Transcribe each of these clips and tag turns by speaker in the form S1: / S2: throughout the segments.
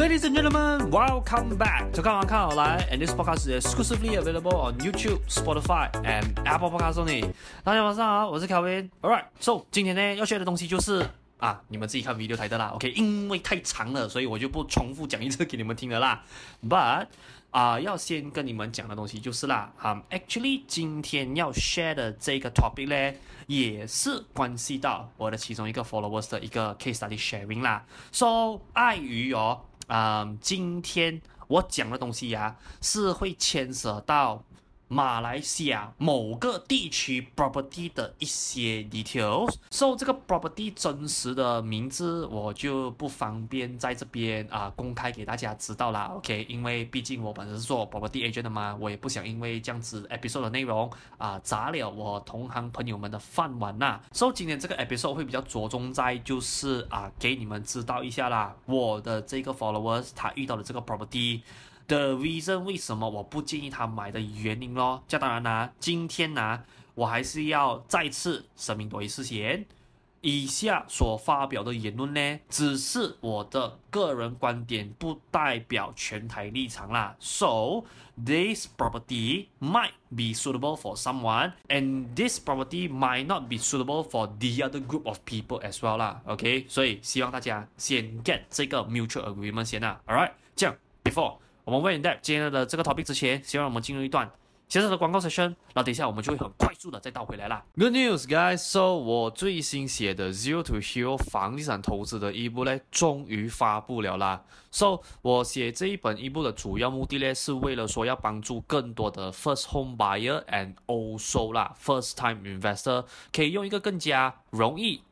S1: Ladies and gentlemen, welcome back to 看完看好来，and this podcast is exclusively available on YouTube, Spotify, and Apple Podcasts only。大家晚上好，我是 Kevin。Alright, so 今天呢要学的东西就是啊，你们自己看 video 台的啦。OK，因为太长了，所以我就不重复讲一次给你们听了啦。But 啊、要先跟你们讲的东西就是啦，哈、um,，actually 今天要 share 的这个 topic 呢，也是关系到我的其中一个 followers 的一个 case study sharing 啦。So，碍于哦，嗯、今天我讲的东西呀、是会牵涉到。马来西亚某个地区 property 的一些 details，受、so, 这个 property 真实的名字我就不方便在这边啊、公开给大家知道啦。OK，因为毕竟我本身是做 property agent 的嘛，我也不想因为这样子 episode 的内容啊、砸了我同行朋友们的饭碗呐。所以今天这个 episode 会比较着重在就是啊、呃、给你们知道一下啦，我的这个 followers 他遇到的这个 property。The reason 为什么我不建议他买的原因咯，这当然啦、今天呢、我还是要再次声明多一次先，以下所发表的言论呢，只是我的个人观点，不代表全台立场啦。So this property might be suitable for someone, and this property might not be suitable for the other group of people as well 啦。OK，所以希望大家先 get 这个 mutual agreement 先啦。Alright，这样 before。我们问你在今天的这个 topic 之前，希望我们进入一段小小的广告 session，那等一下我们就会很快速的再倒回来啦。Good news, guys! So 我最新写的 Zero to Hero 房地产投资的一部呢，终于发布了啦。So 我写这一本一部的主要目的呢，是为了说要帮助更多的 first home buyer and also 啦 first time investor 可以用一个更加容易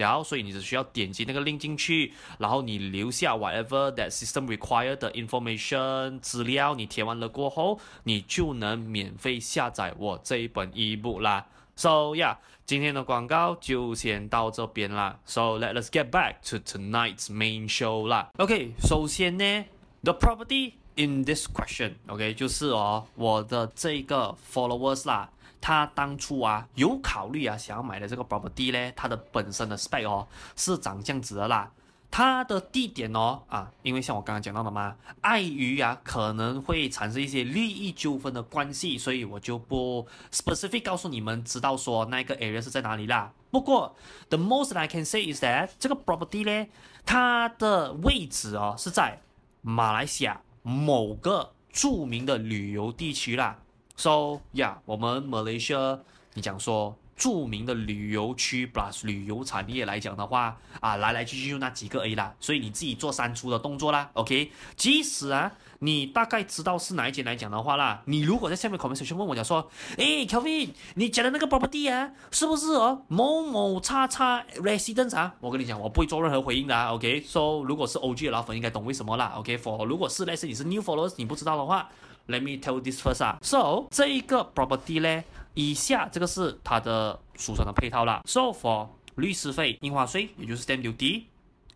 S1: 然后所以你只需要点击那个 link 进去，然后你留下 whatever that system required 的 information 资料，你填完了过后，你就能免费下载我这一本 ebook。啦，So yeah，今天的广告就先到这边啦。So let us get back to tonight's main show 啦。OK，首先呢，the property in this question，OK，、就是哦，我的这个 followers 啦，他当初啊有考虑啊想要买的这个 property 呢，它的本身的 spec 哦是长这样子的啦。它的地点哦啊，因为像我刚刚讲到的嘛，碍于啊可能会产生一些利益纠纷的关系，所以我就不 specific 告诉你们知道说那个 area 是在哪里啦。不过 the most I can say is that 这个 property 呢，它的位置哦是在马来西亚某个著名的旅游地区啦。So yeah，我们 Malaysia，你讲说。著名的旅游区 plus 旅游产业来讲的话啊，来来去去就那几个 A 啦，所以你自己做删除的动作啦，OK？即使啊，你大概知道是哪一间来讲的话啦，你如果在下面 comments 先问我讲说，诶，Kelvin，你讲的那个 property 啊，是不是哦某某叉叉 residence 啊？我跟你讲，我不会做任何回应的，OK？So、如果是 OG 老粉应该懂为什么啦，OK？For 如果是类似你是 new followers，你不知道的话，Let me tell this first 啊，So 这一个 property 咧。以下这个是它的俗称的配套啦。So for 律师费、印花税，也就是 stamp duty、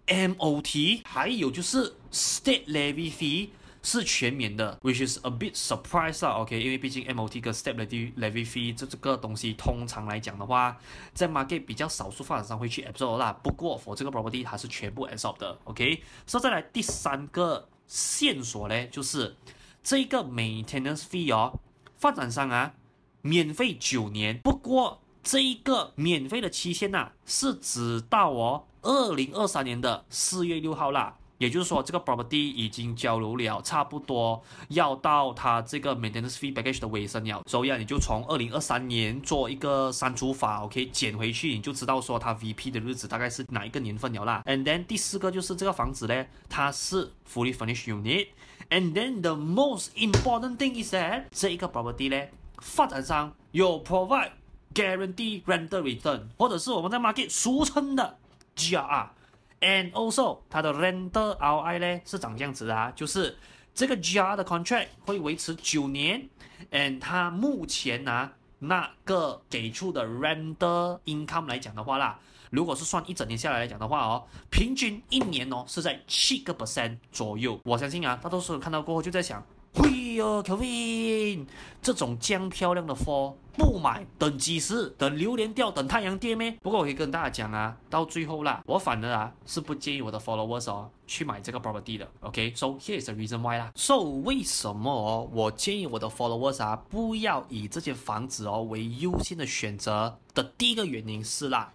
S1: MOT，还有就是 state levy fee 是全免的，which is a bit surprise 啦。OK，因为毕竟 MOT 跟 state levy levy fee 这这个东西，通常来讲的话，在 market 比较少数发展商会去 absorb 啦。不过 for 这个 property 它是全部 absorb 的。OK，所以再来第三个线索呢，就是这个 maintenance fee 哦，发展商啊。免费九年，不过这一个免费的期限呐、啊，是直到哦二零二三年的四月六号啦。也就是说，这个 property 已经交流了，差不多要到它这个 maintenance fee package 的尾声了。所以啊，你就从二零二三年做一个删除法，OK，减回去，你就知道说它 VP 的日子大概是哪一个年份了啦。And then 第四个就是这个房子呢，它是 fully furnished unit。And then the most important thing is that 这一个 property 呢。发展商有 provide guarantee rental return，或者是我们在 market 俗称的 GRR，and also 它的 rental ROI 呢是长这样子的啊，就是这个 GRR 的 contract 会维持九年，and 它目前呢、啊、那个给出的 rental income 来讲的话啦，如果是算一整年下来来讲的话哦，平均一年哦是在七个 percent 左右。我相信啊，大多数人看到过后就在想。嘿哟，Kevin，这种这样漂亮的货不买，等几时？等榴莲掉，等太阳跌咩？不过我可以跟大家讲啊，到最后啦，我反而啊是不建议我的 followers 哦去买这个 property 的。OK，so、here's the reason why 啦。So 为什么哦我建议我的 followers 啊不要以这间房子哦为优先的选择的第一个原因是啦，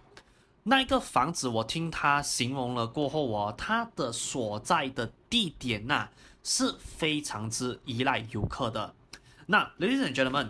S1: 那一个房子我听他形容了过后哦，他的所在的地点呐、啊。是非常之依赖游客的。那，ladies and gentlemen，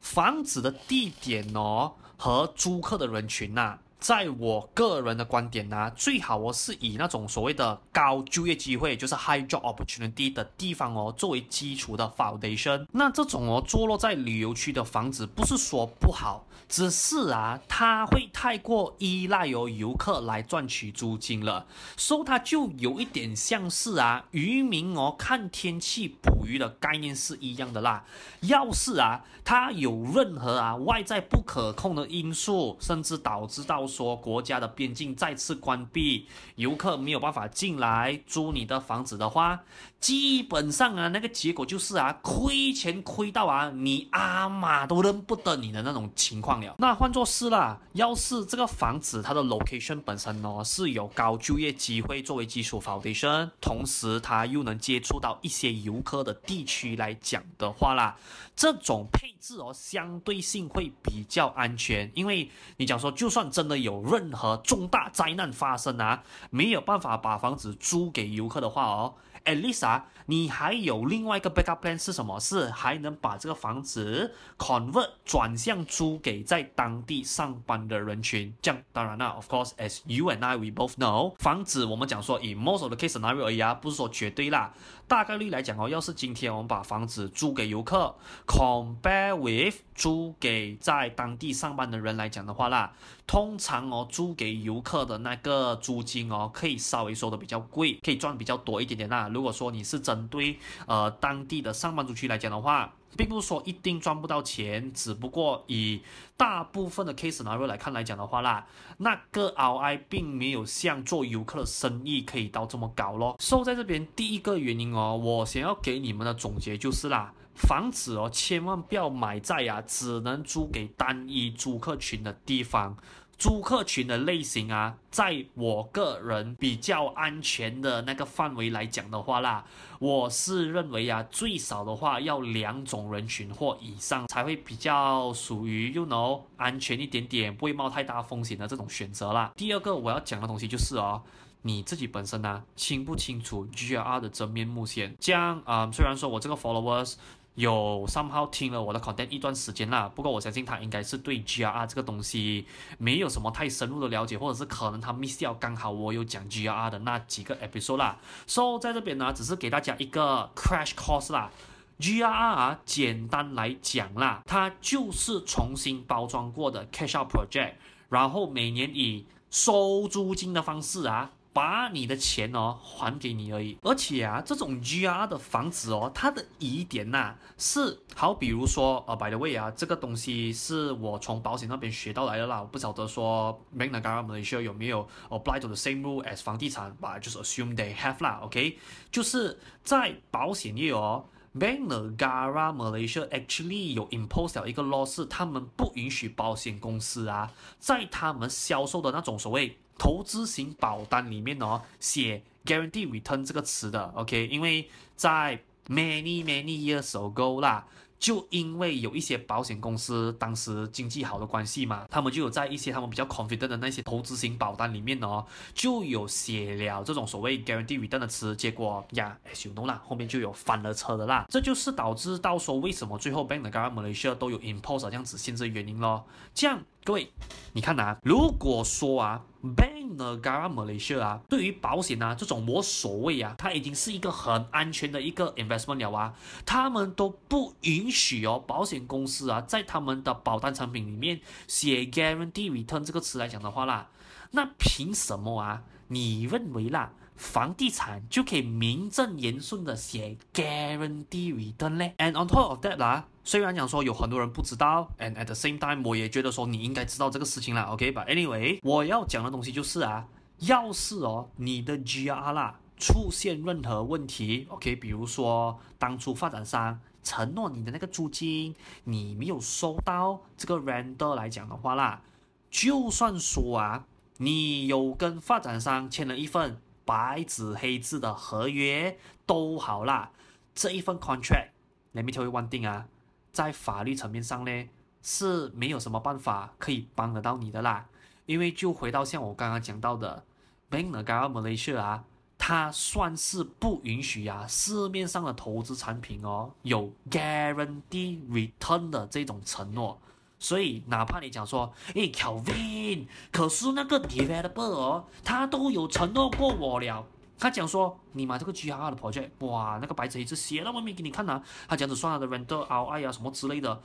S1: 房子的地点哦和租客的人群呐、啊。在我个人的观点呢、最好我是以那种所谓的高就业机会，就是 high job opportunity 的地方哦，作为基础的 foundation。那这种哦，坐落在旅游区的房子，不是说不好，只是啊，它会太过依赖由游客来赚取租金了，所以它就有一点像是啊，渔民哦看天气捕鱼的概念是一样的啦。要是啊，它有任何啊外在不可控的因素，甚至导致到说国家的边境再次关闭，游客没有办法进来租你的房子的话，基本上啊，那个结果就是啊，亏钱亏到啊，你阿妈都认不得你的那种情况了。那换作是啦，要是这个房子它的 location 本身呢是有高就业机会作为基础 foundation，同时它又能接触到一些游客的地区来讲的话啦，这种配置哦相对性会比较安全，因为你讲说就算真的。有任何重大灾难发生啊，没有办法把房子租给游客的话哦，at least 啊，你还有另外一个 backup plan 是什么？是还能把这个房子 convert 转向租给在当地上班的人群。这样当然啦，of course as you and I we both know，房子我们讲说以 most of the case scenario 而已啊，不是说绝对啦。大概率来讲哦，要是今天我们把房子租给游客，compare with 租给在当地上班的人来讲的话啦，通常哦租给游客的那个租金哦，可以稍微收的比较贵，可以赚比较多一点点啦。如果说你是真针对呃当地的上班族区来讲的话，并不是说一定赚不到钱，只不过以大部分的 case scenario 来看来讲的话啦，那个 ROI 并没有像做游客的生意可以到这么高咯。所以在这边第一个原因哦，我想要给你们的总结就是啦，房子哦千万不要买在呀、啊、只能租给单一租客群的地方。租客群的类型啊，在我个人比较安全的那个范围来讲的话啦，我是认为啊，最少的话要两种人群或以上才会比较属于 you know 安全一点点，不会冒太大风险的这种选择啦。第二个我要讲的东西就是哦，你自己本身呢、啊、清不清楚 G R 的真面目先？这样啊、呃，虽然说我这个 followers。有 somehow 听了我的 content 一段时间啦，不过我相信他应该是对 GRR 这个东西没有什么太深入的了解，或者是可能他 miss 掉刚好我有讲 GRR 的那几个 episode 啦。So 在这边呢，只是给大家一个 crash course 啦。GRR 简单来讲啦，它就是重新包装过的 cash out project，然后每年以收租金的方式啊。把你的钱哦还给你而已，而且啊，这种 GR 的房子哦，它的疑点呐、是好，比如说呃，by the way 啊，这个东西是我从保险那边学到来的啦，我不晓得说 Bank Negara Malaysia 有没有 apply to the same rule as 房地产吧，就是 assume they have 啦，OK，就是在保险业哦，Bank Negara Malaysia actually 有 impose 了一个 law，是他们不允许保险公司啊，在他们销售的那种所谓。投资型保单里面哦，写 guarantee return 这个词的，OK，因为在 many many years ago 啦。就因为有一些保险公司当时经济好的关系嘛，他们就有在一些他们比较 confident 的那些投资型保单里面哦，就有写了这种所谓 guarantee return 的词，结果呀，as you know 啦，后面就有翻了车的啦，这就是导致到说为什么最后 Bank Negara Malaysia 都有 impose 这样子限制的原因咯。这样各位，你看啊，如果说啊 Bank Negara Malaysia 啊，对于保险啊这种我所谓啊，它已经是一个很安全的一个 investment 了啊，他们都不。允许哦，保险公司啊，在他们的保单产品里面写 guarantee return 这个词来讲的话啦，那凭什么啊？你认为啦，房地产就可以名正言顺的写 guarantee return 呢？And on top of that 啦，虽然讲说有很多人不知道，and at the same time 我也觉得说你应该知道这个事情啦，OK？But anyway，我要讲的东西就是啊，要是哦你的 GRR 啦出现任何问题，OK？比如说当初发展商。承诺你的那个租金，你没有收到这个 render 来讲的话啦，就算说啊，你有跟发展商签了一份白纸黑字的合约都好啦，这一份 contract，let me tell you one thing 啊，在法律层面上呢是没有什么办法可以帮得到你的啦，因为就回到像我刚刚讲到的，Bank Negara Malaysia 啊。它算是不允许、啊，市面上的投资产品哦，有 guarantee return 的这种承诺，所以哪怕你讲说，诶，Kelvin，可是那个 developer，他都有承诺过我了，他讲说，你买这个 GRR 的 project，哇，那个白纸黑字写到外面给你看呐、啊，他讲子算他的 rental ROI 啊什么之类的。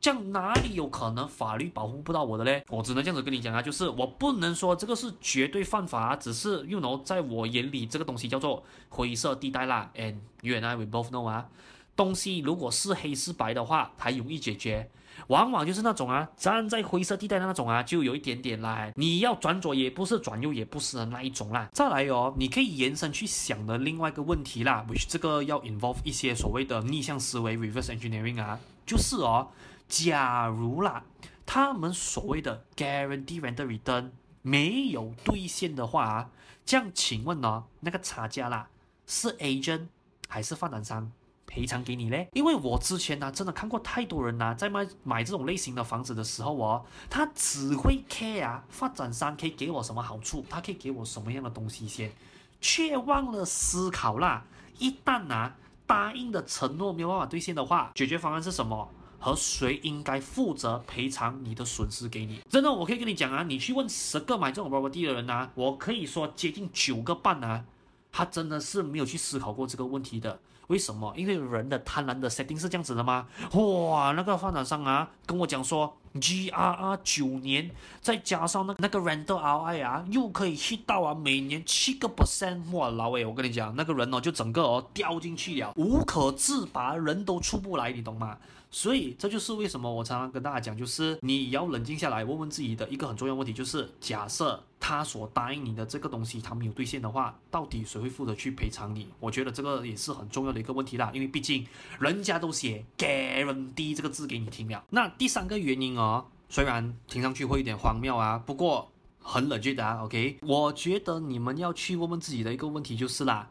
S1: 这样哪里有可能法律保护不到我的嘞？我只能这样子跟你讲啊，就是我不能说这个是绝对犯法，只是 you know，在我眼里这个东西叫做灰色地带啦。And you and I we both know 啊，东西如果是黑是白的话，还容易解决。往往就是那种啊，站在灰色地带的那种啊，就有一点点啦。你要转左也不是，转右也不是的那一种啦。再来哦，你可以延伸去想的另外一个问题啦，which 这个要 involve 一些所谓的逆向思维 （reverse engineering） 啊，就是哦。假如啦，他们所谓的 guarantee rental return 没有兑现的话啊，这样请问呢，那个差价啦，是 agent 还是发展商赔偿给你嘞？因为我之前呢，真的看过太多人呐，在卖买这种类型的房子的时候哦，他只会 care 啊，发展商可以给我什么好处，他可以给我什么样的东西先，却忘了思考啦，一旦啊答应的承诺没有办法兑现的话，解决方案是什么？和谁应该负责赔偿你的损失给你？真的，我可以跟你讲啊，你去问十个买这种 property 的人呐、我可以说接近九个半啊，他真的是没有去思考过这个问题的。为什么？因为人的贪婪的 setting 是这样子的吗？哇，那个发展商啊，跟我讲说 GRR 九年，再加上那那个 rental ROI 啊，又可以 hit 到啊每年七个 percent，哇，老伟，我跟你讲，那个人哦就整个哦掉进去了，无可自拔，人都出不来，你懂吗？所以这就是为什么我常常跟大家讲，就是你要冷静下来，问问自己的一个很重要问题，就是假设他所答应你的这个东西他没有兑现的话，到底谁会负责去赔偿你？我觉得这个也是很重要的一个问题啦，因为毕竟人家都写 guarantee 这个字给你听了。那第三个原因哦，虽然听上去会有点荒谬啊，不过很冷静的啊，OK？我觉得你们要去问问自己的一个问题就是啦。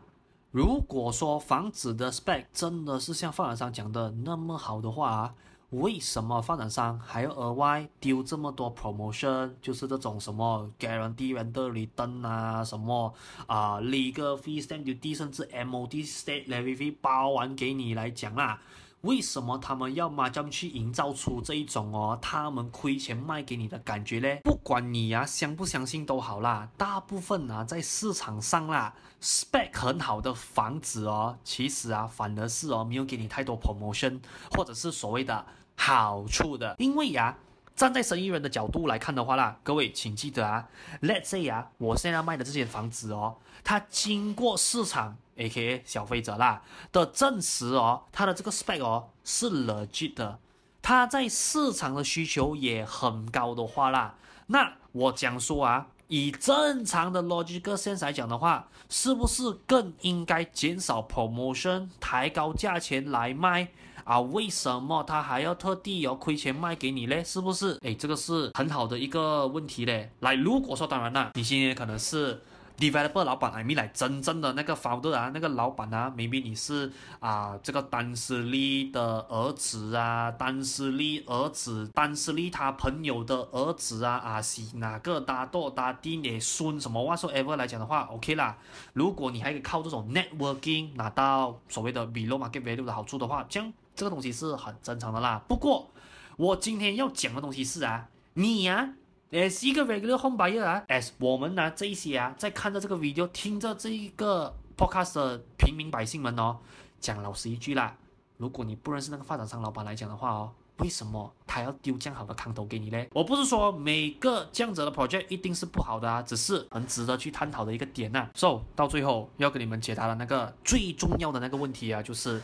S1: 如果说房子的 spec 真的是像发展商讲的那么好的话啊，为什么发展商还要额外丢这么多 promotion？就是这种什么 guarantee rental return 啊，什么啊 legal fee stamp duty，甚至 MOT state levy 包完给你来讲啦。为什么他们要马上去营造出这一种哦，他们亏钱卖给你的感觉呢？不管你呀、相不相信都好啦，大部分啊在市场上啦，spec 很好的房子哦，其实啊反而是哦没有给你太多 promotion 或者是所谓的好处的，因为呀、站在生意人的角度来看的话啦，各位请记得啊，Let's say 啊，我现在卖的这间房子哦，它经过市场 aka 消费者啦的证实哦，它的这个 spec 哦是 legit 的，它在市场的需求也很高的话啦，那我讲说啊，以正常的 logical sense 来讲的话，是不是更应该减少 promotion，抬高价钱来卖？啊，为什么他还要特地要亏钱卖给你嘞？是不是？哎，这个是很好的一个问题嘞。来，如果说当然啦，你现在可能是 developer 老板，I mean 来真正的那个 founder 啊，那个老板啊，maybe 你是啊这个丹斯利的儿子啊，丹斯利儿子，丹斯利他朋友的儿子啊，啊是哪个大多大弟你孙什么话说 ever 来讲的话，OK 啦。如果你还可以靠这种 networking 拿到所谓的 below market value 的好处的话，这样。这个东西是很正常的啦。不过，我今天要讲的东西是啊，你呀、啊，也是一个 regular home buyer 啊，as 我们呢这一些啊，在看着这个 video，听着这一个 podcast 的平民百姓们哦，讲老实一句啦，如果你不认识那个发展商老板来讲的话哦，为什么他要丢这样好的康头给你呢？我不是说每个这样子的 project 一定是不好的啊，只是很值得去探讨的一个点呐、啊。So 到最后要给你们解答的那个最重要的那个问题啊，就是。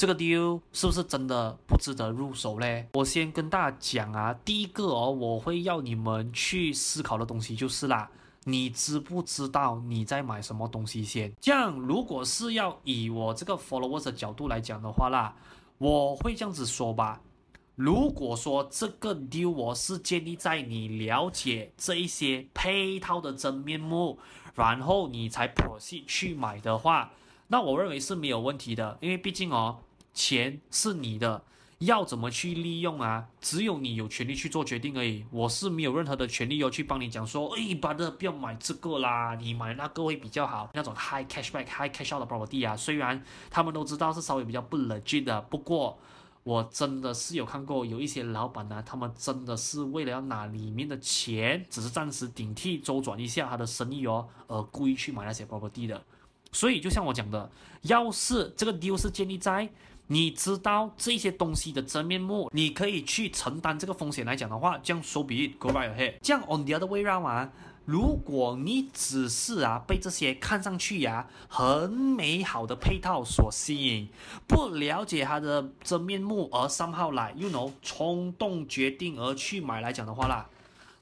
S1: 这个 deal 是不是真的不值得入手嘞？我先跟大家讲啊，第一个哦，我会要你们去思考的东西就是啦，你知不知道你在买什么东西先？这样，如果是要以我这个 followers 的角度来讲的话啦，我会这样子说吧。如果说这个 deal 我是建立在你了解这一些配套的真面目，然后你才 proceed 去买的话，那我认为是没有问题的，因为毕竟哦。钱是你的，要怎么去利用啊？只有你有权利去做决定而已。我是没有任何的权利要去帮你讲说，哎，巴德不要买这个啦，你买那个会比较好。那种 high cashback、high cash out 的 property 啊，虽然他们都知道是稍微比较不 legit 的，不过我真的是有看过有一些老板呢，他们真的是为了要拿里面的钱，只是暂时顶替周转一下他的生意哦，而故意去买那些 property 的。所以就像我讲的，要是这个 deal 是建立在你知道这些东西的真面目，你可以去承担这个风险来讲的话，这样 so be it，go right ahead。这样 on the other way round 啊，如果你只是啊被这些看上去呀、啊、很美好的配套所吸引，不了解它的真面目而 somehow 来，you know，冲动决定而去买来讲的话啦，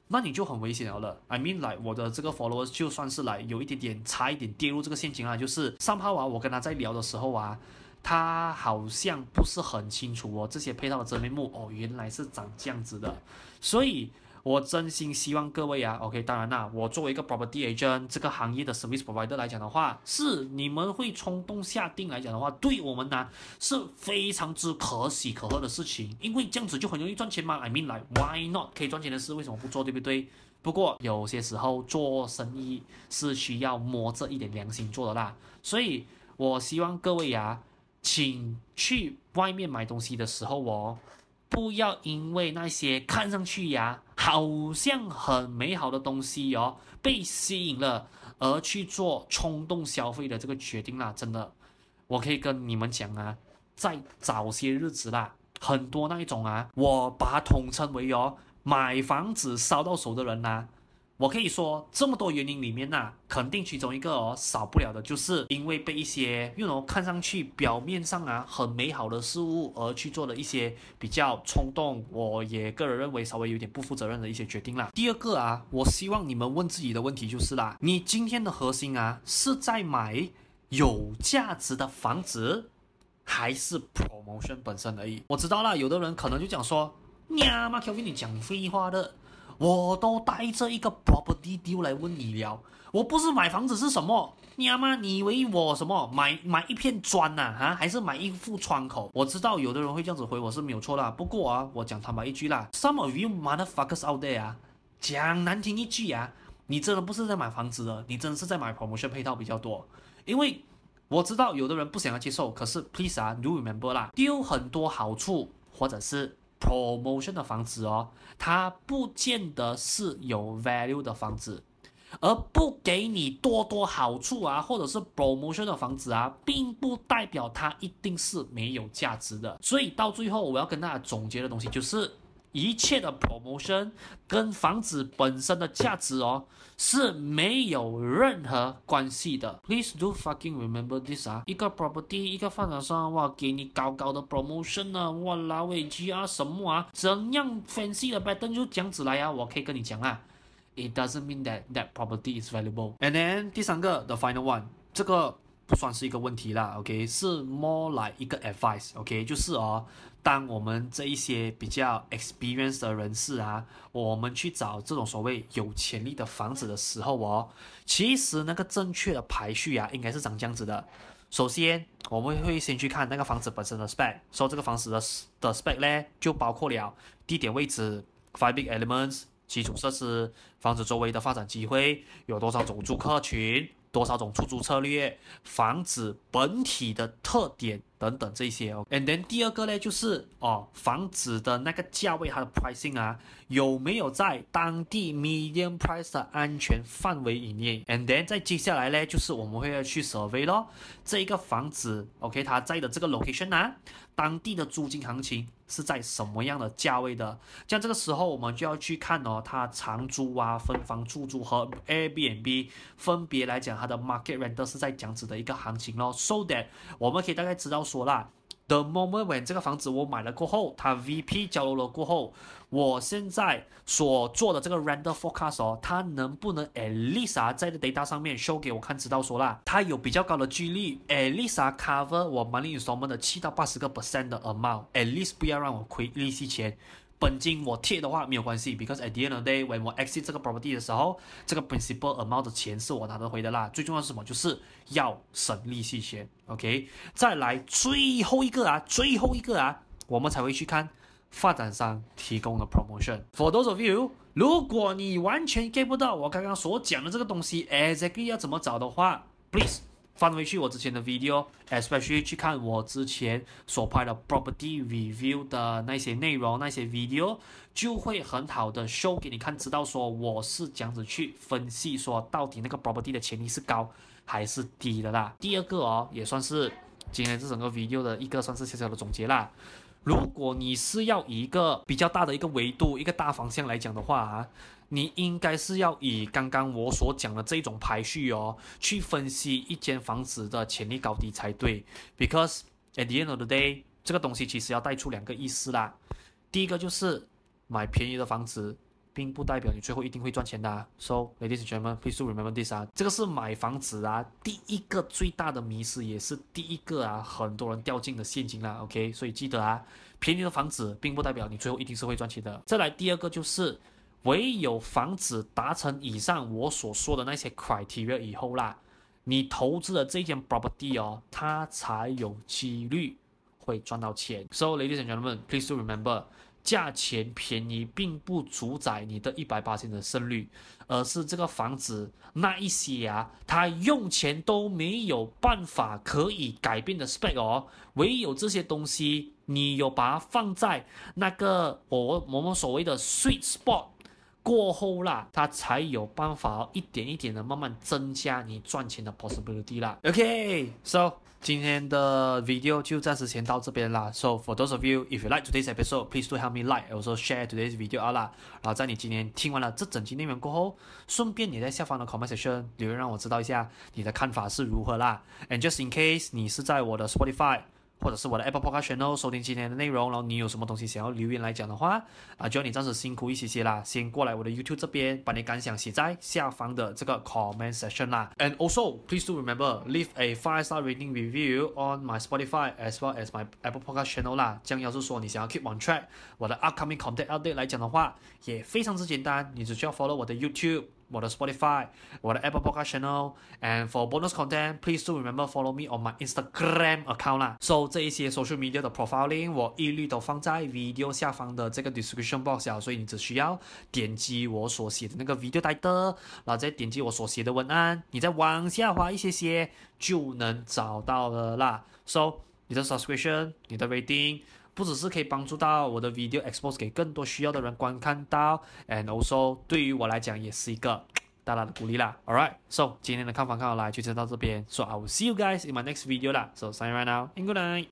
S1: 那你就很危险了了。I mean like 我的这个 followers 就算是来有一点点差一点跌入这个陷阱啊，就是 somehow 啊，我跟他在聊的时候啊。他好像不是很清楚哦，这些配套的真面目哦，原来是长这样子的，所以我真心希望各位啊，OK，当然啦，我作为一个 property agent 这个行业的 service provider 来讲的话，是你们会冲动下定来讲的话，对我们呢是非常之可喜可贺的事情，因为这样子就很容易赚钱嘛。I mean like why not？可以赚钱的事为什么不做，对不对？不过有些时候做生意是需要摸着一点良心做的啦，所以我希望各位呀。请去外面买东西的时候哦，不要因为那些看上去呀好像很美好的东西哦，被吸引了而去做冲动消费的这个决定啦。真的，我可以跟你们讲啊，在早些日子啦，很多那一种啊，我把它统称为哦，买房子烧到手的人呐、啊。我可以说这么多原因里面呐、肯定其中一个哦，少不了的就是因为被一些，you know，看上去表面上啊很美好的事物而去做了一些比较冲动，我也个人认为稍微有点不负责任的一些决定啦。第二个啊，我希望你们问自己的问题就是啦，你今天的核心啊是在买有价值的房子，还是 promotion 本身而已？我知道啦，有的人可能就讲说，娘妈，Kelvin 你讲废话的。我都带着一个 property deal 来问你了，我不是买房子是什么？你阿妈，你以为我什么？买买一片砖呐？啊，还是买一副窗口？我知道有的人会这样子回我是没有错啦。不过啊，我讲坦白一句啦，some of you motherfuckers out there 啊，讲难听一句啊，你真的不是在买房子的，你真的是在买 promotion 配套比较多，因为我知道有的人不想要接受，可是 please 啊，do remember 啦，丢很多好处或者是 promotion 的房子哦，它不见得是有 value 的房子。而不给你多多好处啊，或者是 promotion 的房子啊，并不代表它一定是没有价值的。所以到最后，我要跟大家总结的东西就是，一切的 promotion 跟房子本身的价值哦是没有任何关系的。Please do fucking remember this 啊，一个 property 一个发展商哇，给你高高的 promotion 啊，哇拉尾机啊什么啊，怎样分析的 pattern 就这样子来啊，我可以跟你讲啊。It doesn't mean that that property is valuable. And then 第三个 the final one，这个不算是一个问题啦，OK，是 more like 一个 advice，OK，就是哦，当我们这一些比较 experience 的人士啊，我们去找这种所谓有潜力的房子的时候哦，其实那个正确的排序啊，应该是长这样子的。首先，我们会先去看那个房子本身的 spec，说这个房子的的 spec 呢，就包括了地点位置，five big elements。基础设施、房子周围的发展机会，有多少种住客群，多少种出租策略，房子本体的特点等等这些哦。And then 第二个呢，就是哦，房子的那个价位，它的 pricing 啊，有没有在当地 medium price 的安全范围以内？And then 再接下来呢，就是我们会要去 survey 咯，这一个房子，OK，它在的这个 location 啊，当地的租金行情。是在什么样的价位的？像这个时候，我们就要去看哦，它长租啊、分房出租和 Airbnb 分别来讲，它的 market rent 是在这样子的一个行情咯。So that 我们可以大概知道说啦。The moment when 这个房子我买了过后，它 VP 交楼了过后，我现在所做的这个 render forecast 哦，它能不能 at least 啊在 data 上面 show 给我看，知道说啦，它有比较高的几率 at least 啊 cover 我 money installment 的七到八十个 percent 的 amount，at least 不要让我亏利息钱。本金我贴的话没有关系，because at the end of the day，when 我 exit 这个 property 的时候，这个 principal amount 的钱是我拿得回的啦。最重要是什么？就是要省利息钱。OK，再来最后一个啊，最后一个啊，我们才会去看发展商提供的 promotion。For those of you，如果你完全 get 不到我刚刚所讲的这个东西，exactly 要怎么找的话，please。翻回去我之前的 video，especially 去看我之前所拍的 property review 的那些内容，那些 video 就会很好的 show 给你看，知道说我是这样子去分析说到底那个 property 的潜力是高还是低的啦。第二个哦，也算是今天这整个 video 的一个算是小小的总结啦。如果你是要以一个比较大的一个维度、一个大方向来讲的话啊，你应该是要以刚刚我所讲的这种排序哦，去分析一间房子的潜力高低才对。Because at the end of the day，这个东西其实要带出两个意思啦。第一个就是买便宜的房子。并不代表你最后一定会赚钱的啊。So, ladies and gentlemen, please remember this 啊，这个是买房子啊第一个最大的迷思，也是第一个啊很多人掉进的陷阱啦。OK，所以记得啊，便宜的房子并不代表你最后一定是会赚钱的。再来第二个就是，唯有房子达成以上我所说的那些 criteria 以后啦，你投资的这间 property 哦，它才有几率会赚到钱。So, ladies and gentlemen, please do remember. 价钱便宜并不主宰你的一百八千的胜率，而是这个房子那一些啊，它用钱都没有办法可以改变的 spec 哦，唯有这些东西你有把它放在那个我我们所谓的 sweet spot 过后啦，它才有办法一点一点的慢慢增加你赚钱的 possibility 啦。OK，so。今天的 video 就暂时先到这边啦。So for those of you, if you like today's episode, please do help me like, also share today's video 啊啦。然后在你今天听完了这整期内容过后，顺便你在下方的 comment section 留言让我知道一下你的看法是如何啦。And just in case 你是在我的 Spotify。或者是我的 Apple Podcast channel 收听今天的内容，然后你有什么东西想要留言来讲的话，啊，就要你暂时辛苦一些些啦，先过来我的 YouTube 这边，把你感想写在下方的这个 comment section 啦。And also please do remember leave a five star rating review on my Spotify as well as my Apple Podcast channel 啦。这样要是说你想要 keep on track 我的 upcoming content update 来讲的话，也非常之简单，你只需要 follow 我的 YouTube。我的 Spotify，我的 Apple Podcast channel，and for bonus content，please do remember follow me on my Instagram account 啦。So 这一些 social media 的 profiling 我一律都放在 video 下方的这个 description box 啊，所以你只需要点击我所写的那个 video title，然后再点击我所写的文案，你再往下滑一些些就能找到了啦。So 你的 subscription，你的 rating。不只是可以帮助到我的 video expose 给更多需要的人观看到，and also 对于我来讲也是一个大大的鼓励啦。All right, so 今天的看房看好来就先到这边，so I will see you guys in my next video 啦。So sign right now and good night。